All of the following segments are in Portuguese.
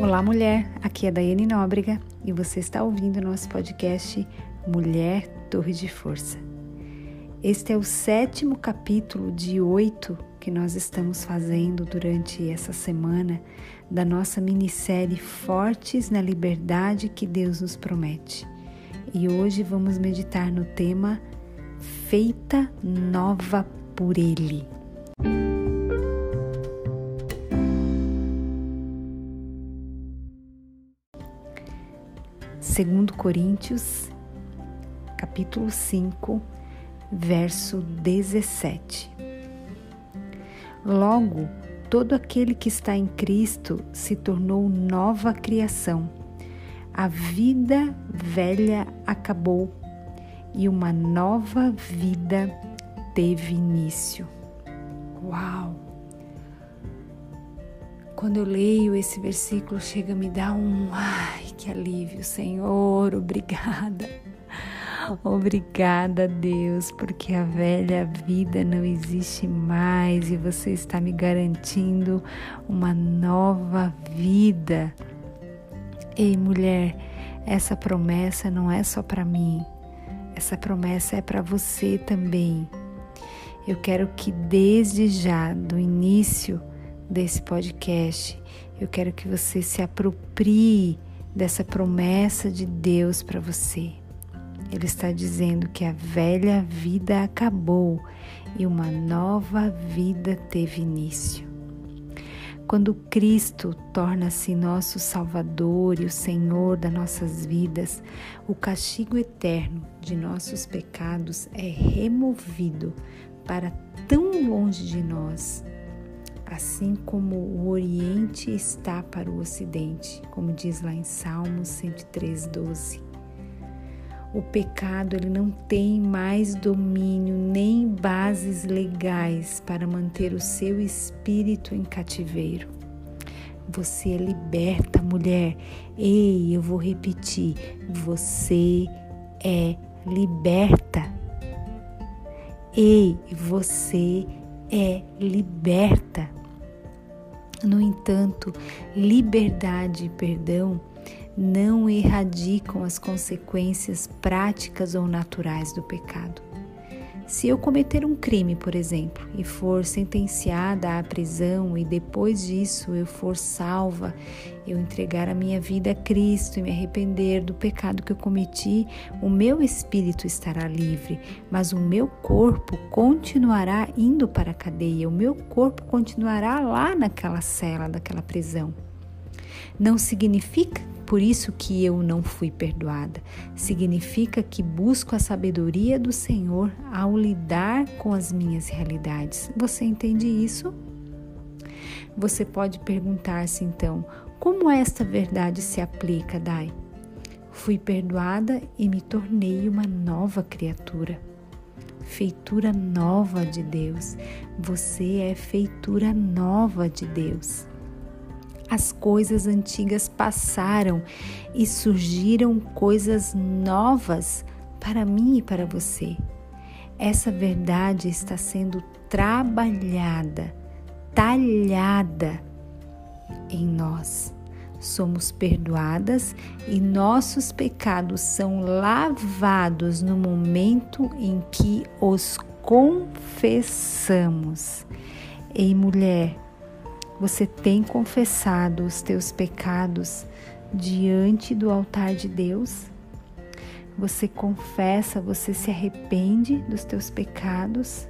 Olá, mulher. Aqui é Daiane Nóbrega e você está ouvindo nosso podcast Mulher Torre de Força. Este é o sétimo capítulo de oito que nós estamos fazendo durante essa semana da nossa minissérie Fortes na Liberdade que Deus nos promete. E hoje vamos meditar no tema Feita Nova por Ele. Segundo Coríntios, capítulo 5, verso 17. Logo, todo aquele que está em Cristo se tornou nova criação. A vida velha acabou e uma nova vida teve início. Uau! Quando eu leio esse versículo, chega a me dar um ai, que alívio, Senhor, obrigada. Obrigada, Deus, porque a velha vida não existe mais e você está me garantindo uma nova vida. Ei, mulher, essa promessa não é só para mim, essa promessa é para você também. Eu quero que desde já, do início desse podcast, eu quero que você se aproprie dessa promessa de Deus para você. Ele está dizendo que a velha vida acabou e uma nova vida teve início. Quando Cristo torna-se nosso Salvador e o Senhor das nossas vidas, o castigo eterno de nossos pecados é removido para tão longe de nós, assim como o Oriente está para o Ocidente, como diz lá em Salmos 103, 12. O pecado ele não tem mais domínio nem bases legais para manter o seu espírito em cativeiro. Você é liberta, mulher. Ei, eu vou repetir. Você é liberta. Ei, você é liberta. No entanto, liberdade e perdão não erradicam as consequências práticas ou naturais do pecado. Se eu cometer um crime, por exemplo, e for sentenciada à prisão e depois disso eu for salva, eu entregar a minha vida a Cristo e me arrepender do pecado que eu cometi, o meu espírito estará livre, mas o meu corpo continuará indo para a cadeia, o meu corpo continuará lá naquela cela daquela prisão. Não significa por isso que eu não fui perdoada. Significa que busco a sabedoria do Senhor ao lidar com as minhas realidades. Você entende isso? Você pode perguntar-se então: como esta verdade se aplica, Dai? Fui perdoada e me tornei uma nova criatura. Feitura nova de Deus. Você é feitura nova de Deus. As coisas antigas passaram e surgiram coisas novas para mim e para você. Essa verdade está sendo trabalhada, talhada em nós. Somos perdoadas e nossos pecados são lavados no momento em que os confessamos. Ei, mulher, você tem confessado os teus pecados diante do altar de Deus? Você confessa, você se arrepende dos teus pecados?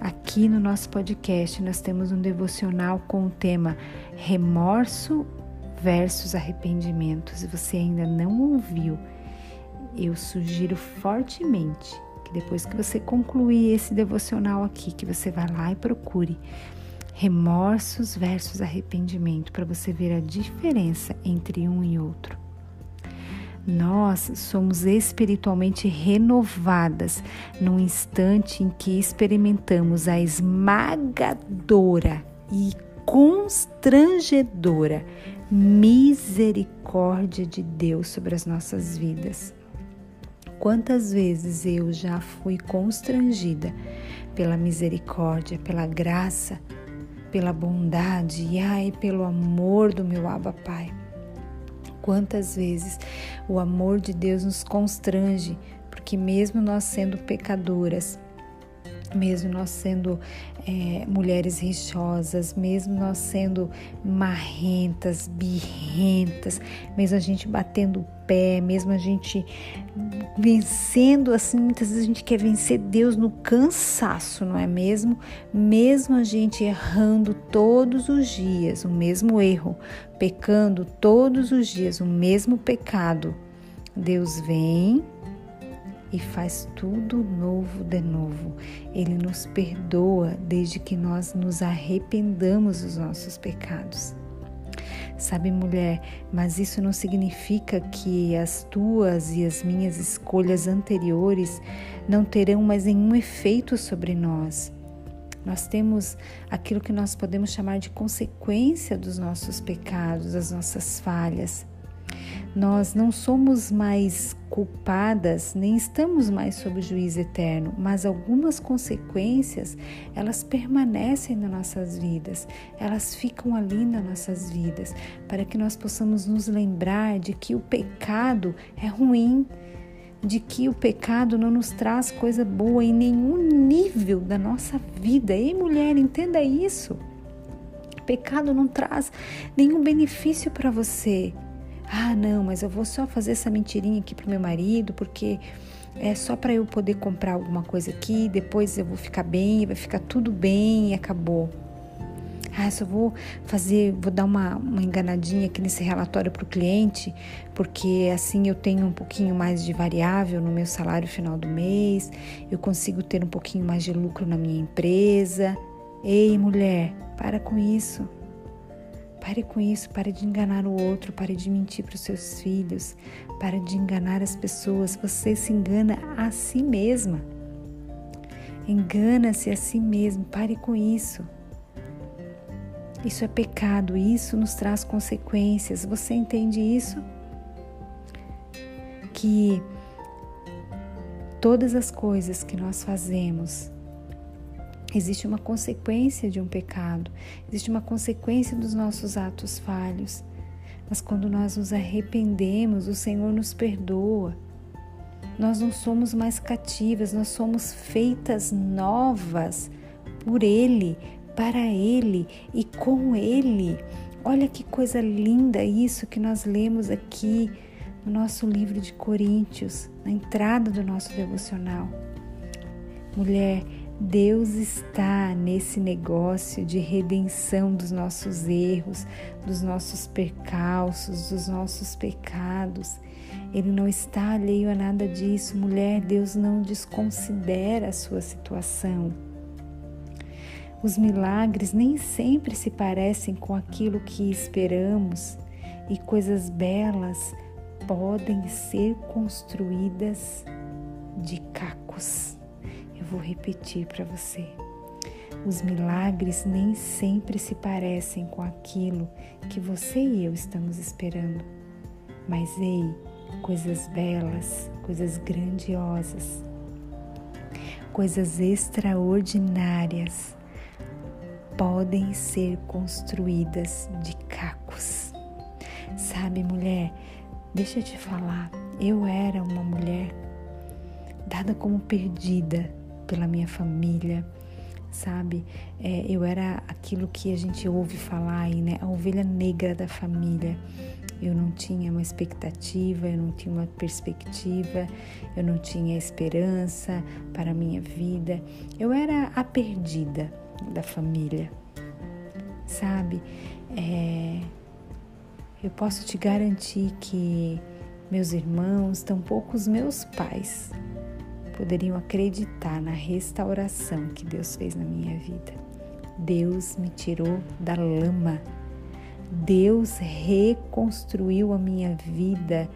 Aqui no nosso podcast nós temos um devocional com o tema Remorso versus Arrependimento. Se você ainda não ouviu, eu sugiro fortemente que depois que você concluir esse devocional aqui, que você vá lá e procure remorsos versus arrependimento, para você ver a diferença entre um e outro. Nós somos espiritualmente renovadas no instante em que experimentamos a esmagadora e constrangedora misericórdia de Deus sobre as nossas vidas. Quantas vezes eu já fui constrangida pela misericórdia, pela graça pela bondade e ai pelo amor do meu Abba Pai. Quantas vezes o amor de Deus nos constrange, porque mesmo nós sendo pecadoras, mesmo nós sendo é, mulheres rixosas, mesmo nós sendo marrentas, birrentas, mesmo a gente batendo o pé, mesmo a gente vencendo assim, muitas vezes a gente quer vencer Deus no cansaço, não é mesmo? Mesmo a gente errando todos os dias o mesmo erro, pecando todos os dias o mesmo pecado, Deus vem e faz tudo novo de novo. Ele nos perdoa desde que nós nos arrependamos dos nossos pecados. Sabe, mulher, mas isso não significa que as tuas e as minhas escolhas anteriores não terão mais nenhum efeito sobre nós. Nós temos aquilo que nós podemos chamar de consequência dos nossos pecados, das nossas falhas. Nós não somos mais culpadas, nem estamos mais sob juízo eterno, mas algumas consequências, elas permanecem nas nossas vidas, elas ficam ali nas nossas vidas, para que nós possamos nos lembrar de que o pecado é ruim, de que o pecado não nos traz coisa boa em nenhum nível da nossa vida. Ei, mulher, entenda isso. Pecado não traz nenhum benefício para você. Ah, não, mas eu vou só fazer essa mentirinha aqui pro meu marido, porque é só para eu poder comprar alguma coisa aqui, depois eu vou ficar bem, vai ficar tudo bem e acabou. Ah, só vou fazer, vou dar uma, uma enganadinha aqui nesse relatório para o cliente, porque assim eu tenho um pouquinho mais de variável no meu salário final do mês, eu consigo ter um pouquinho mais de lucro na minha empresa. Ei, mulher, para com isso. Pare com isso, pare de enganar o outro, pare de mentir para os seus filhos, pare de enganar as pessoas. Você se engana a si mesma. Engana-se a si mesmo, pare com isso. Isso é pecado, isso nos traz consequências. Você entende isso? Que todas as coisas que nós fazemos Existe uma consequência de um pecado, existe uma consequência dos nossos atos falhos. Mas quando nós nos arrependemos, o Senhor nos perdoa. Nós não somos mais cativas, nós somos feitas novas por Ele, para Ele e com Ele. Olha que coisa linda isso que nós lemos aqui no nosso livro de Coríntios, na entrada do nosso devocional. Mulher, Deus está nesse negócio de redenção dos nossos erros, dos nossos percalços, dos nossos pecados. Ele não está alheio a nada disso. Mulher, Deus não desconsidera a sua situação. Os milagres nem sempre se parecem com aquilo que esperamos e coisas belas podem ser construídas de cacos. Vou repetir para você. Os milagres nem sempre se parecem com aquilo que você e eu estamos esperando. Mas ei, coisas belas, coisas grandiosas, coisas extraordinárias podem ser construídas de cacos. Sabe, mulher, deixa eu te falar, eu era uma mulher dada como perdida pela minha família, sabe? É, eu era aquilo que a gente ouve falar aí, né? A ovelha negra da família. Eu não tinha uma expectativa, eu não tinha uma perspectiva, eu não tinha esperança para a minha vida. Eu era a perdida da família, sabe? É, eu posso te garantir que meus irmãos, tampouco os meus pais, poderiam acreditar na restauração que Deus fez na minha vida. Deus me tirou da lama. Deus reconstruiu a minha vida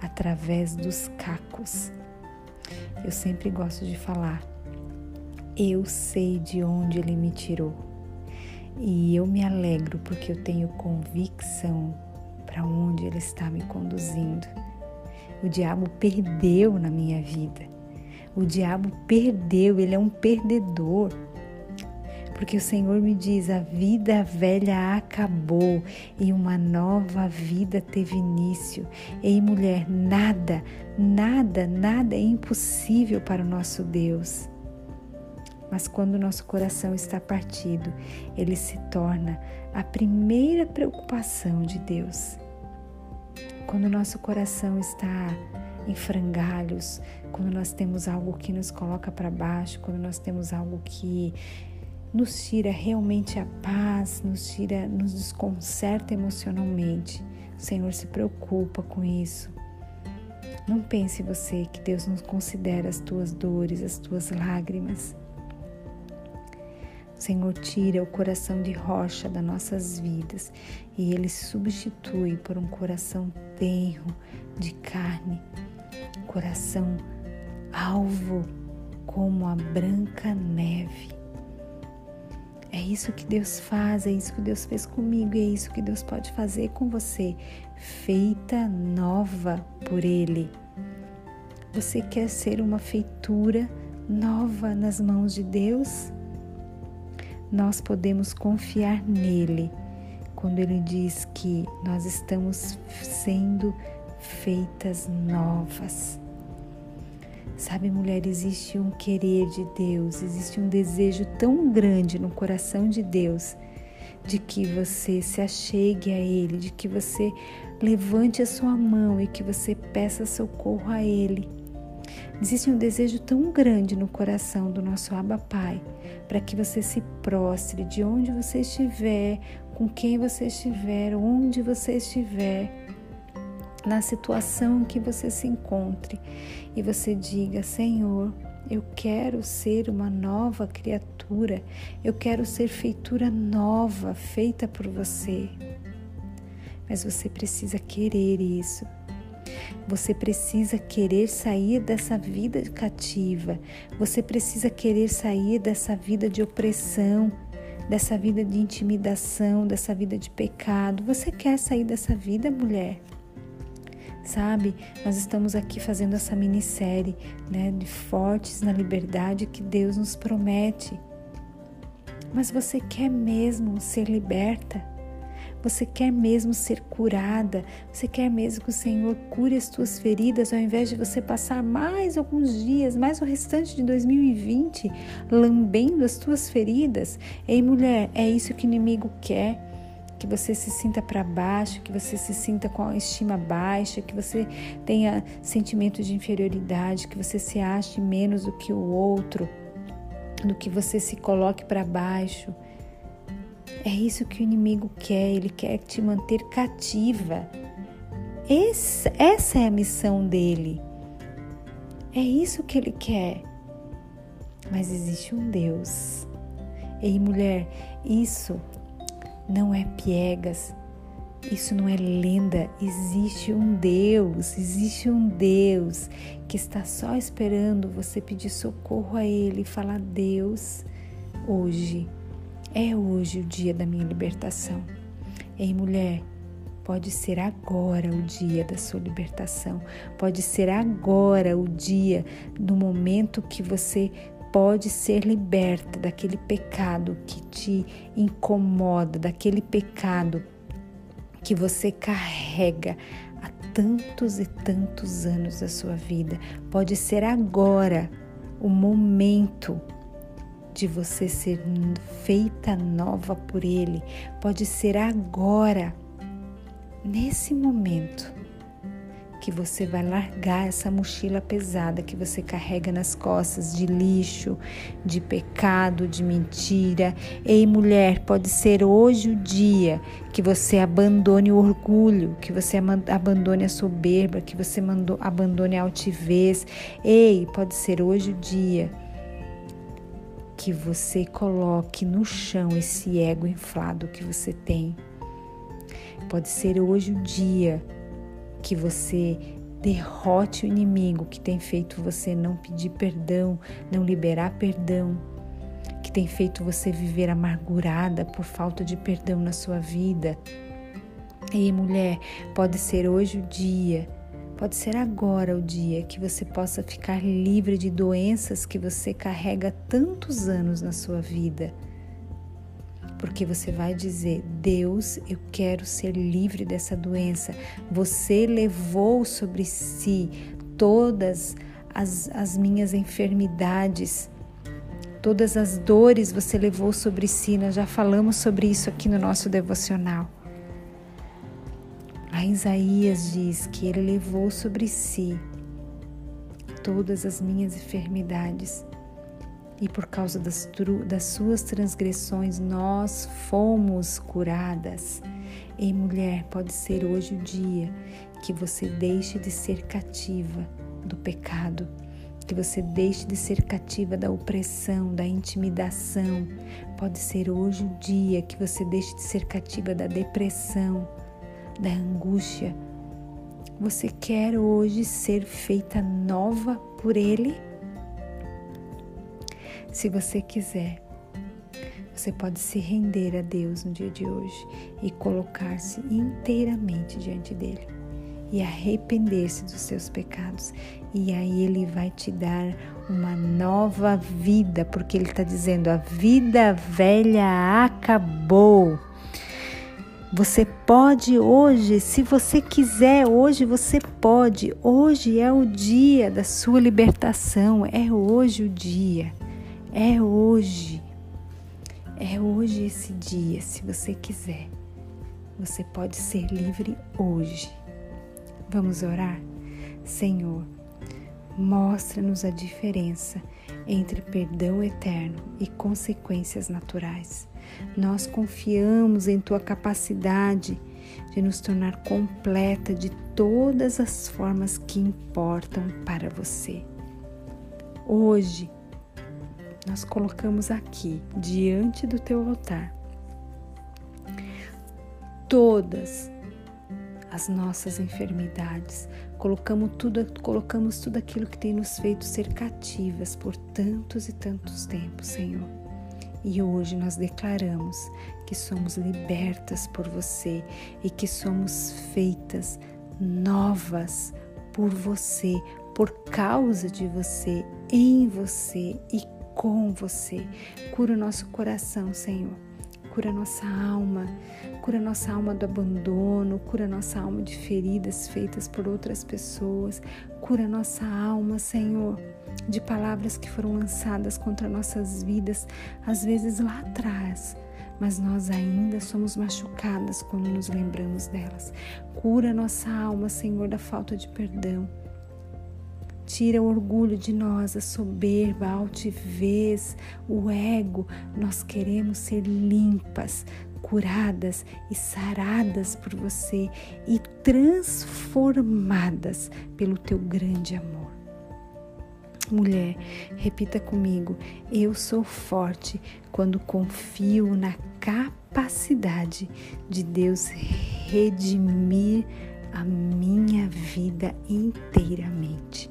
através dos cacos. Eu sempre gosto de falar, eu sei de onde Ele me tirou e eu me alegro porque eu tenho convicção para onde Ele está me conduzindo. O diabo perdeu na minha vida o diabo perdeu, ele é um perdedor. porque o Senhor me diz: a vida velha acabou e uma nova vida teve início. Ei, mulher, nada, nada, nada é impossível para o nosso Deus. Mas quando o nosso coração está partido, ele se torna a primeira preocupação de Deus. Quando o nosso coração está em frangalhos, quando nós temos algo que nos coloca para baixo, quando nós temos algo que nos tira realmente a paz, nos tira, nos desconcerta emocionalmente. O Senhor se preocupa com isso. Não pense você que Deus não considera as tuas dores, as tuas lágrimas. O Senhor tira o coração de rocha das nossas vidas e ele substitui por um coração tenro de carne, coração alvo como a branca neve. É isso que Deus faz, é isso que Deus fez comigo, e é isso que Deus pode fazer com você, feita nova por Ele. Você quer ser uma feitura nova nas mãos de Deus? nós podemos confiar nele quando ele diz que nós estamos sendo feitas novas. Sabe, mulher, existe um querer de Deus, existe um desejo tão grande no coração de Deus de que você se achegue a Ele, de que você levante a sua mão e que você peça socorro a Ele. Existe um desejo tão grande no coração do nosso Abba Pai para que você se prostre de onde você estiver, com quem você estiver, onde você estiver, na situação que você se encontre e você diga: Senhor, eu quero ser uma nova criatura, eu quero ser feitura nova, feita por você. Mas você precisa querer isso. Você precisa querer sair dessa vida cativa. Você precisa querer sair dessa vida de opressão, dessa vida de intimidação, dessa vida de pecado. Você quer sair dessa vida, mulher? Sabe, nós estamos aqui fazendo essa minissérie, né, de fortes na liberdade que Deus nos promete. Mas você quer mesmo ser liberta? Você quer mesmo ser curada? Você quer mesmo que o Senhor cure as tuas feridas ao invés de você passar mais alguns dias, mais o restante de 2020 lambendo as tuas feridas? Ei, mulher, é isso que o inimigo quer que você se sinta para baixo, que você se sinta com a estima baixa, que você tenha sentimento de inferioridade, que você se ache menos do que o outro, do que você se coloque para baixo. É isso que o inimigo quer, ele quer te manter cativa. Esse, essa é a missão dele. É isso que ele quer. Mas existe um Deus. Ei, mulher, isso não é piegas, isso não é lenda. Existe um Deus, existe um Deus que está só esperando você pedir socorro a Ele e falar: Deus, hoje é hoje o dia da minha libertação. Ei, mulher, pode ser agora o dia da sua libertação. Pode ser agora o dia, no momento que você pode ser liberta daquele pecado que te incomoda, daquele pecado que você carrega há tantos e tantos anos da sua vida. Pode ser agora o momento de você ser feita nova por Ele pode ser agora, nesse momento, que você vai largar essa mochila pesada que você carrega nas costas de lixo, de pecado, de mentira. Ei, mulher, pode ser hoje o dia que você abandone o orgulho, que você abandone a soberba, que você abandone a altivez. Ei, pode ser hoje o dia que você coloque no chão esse ego inflado que você tem. Pode ser hoje o dia que você derrote o inimigo que tem feito você não pedir perdão, não liberar perdão, que tem feito você viver amargurada por falta de perdão na sua vida. E mulher, pode ser hoje o dia Pode ser agora o dia que você possa ficar livre de doenças que você carrega tantos anos na sua vida. Porque você vai dizer: Deus, eu quero ser livre dessa doença. Você levou sobre si todas as, as minhas enfermidades. Todas as dores você levou sobre si, nós já falamos sobre isso aqui no nosso devocional. A Isaías diz que ele levou sobre si todas as minhas enfermidades e por causa das, das suas transgressões nós fomos curadas. E mulher, pode ser hoje o dia que você deixe de ser cativa do pecado, que você deixe de ser cativa da opressão, da intimidação. Pode ser hoje o dia que você deixe de ser cativa da depressão, da angústia. Você quer hoje ser feita nova por Ele? Se você quiser, você pode se render a Deus no dia de hoje e colocar-se inteiramente diante dele e arrepender-se dos seus pecados. E aí ele vai te dar uma nova vida, porque ele está dizendo: a vida velha acabou. Você pode hoje, se você quiser, hoje você pode. Hoje é o dia da sua libertação, é hoje o dia. É hoje. É hoje esse dia, se você quiser. Você pode ser livre hoje. Vamos orar? Senhor, mostra-nos a diferença entre perdão eterno e consequências naturais. Nós confiamos em tua capacidade de nos tornar completa de todas as formas que importam para você. Hoje, nós colocamos aqui, diante do teu altar, todas as nossas enfermidades, colocamos tudo, colocamos tudo aquilo que tem nos feito ser cativas por tantos e tantos tempos, Senhor. E hoje nós declaramos que somos libertas por você e que somos feitas novas por você, por causa de você, em você e com você. Cura o nosso coração, Senhor. Cura nossa alma, cura nossa alma do abandono, cura nossa alma de feridas feitas por outras pessoas, cura nossa alma, Senhor, de palavras que foram lançadas contra nossas vidas, às vezes lá atrás, mas nós ainda somos machucadas quando nos lembramos delas. Cura nossa alma, Senhor, da falta de perdão. Tira o orgulho de nós, a soberba, a altivez, o ego. Nós queremos ser limpas, curadas e saradas por você e transformadas pelo teu grande amor. Mulher, repita comigo: eu sou forte quando confio na capacidade de Deus redimir a minha vida inteiramente.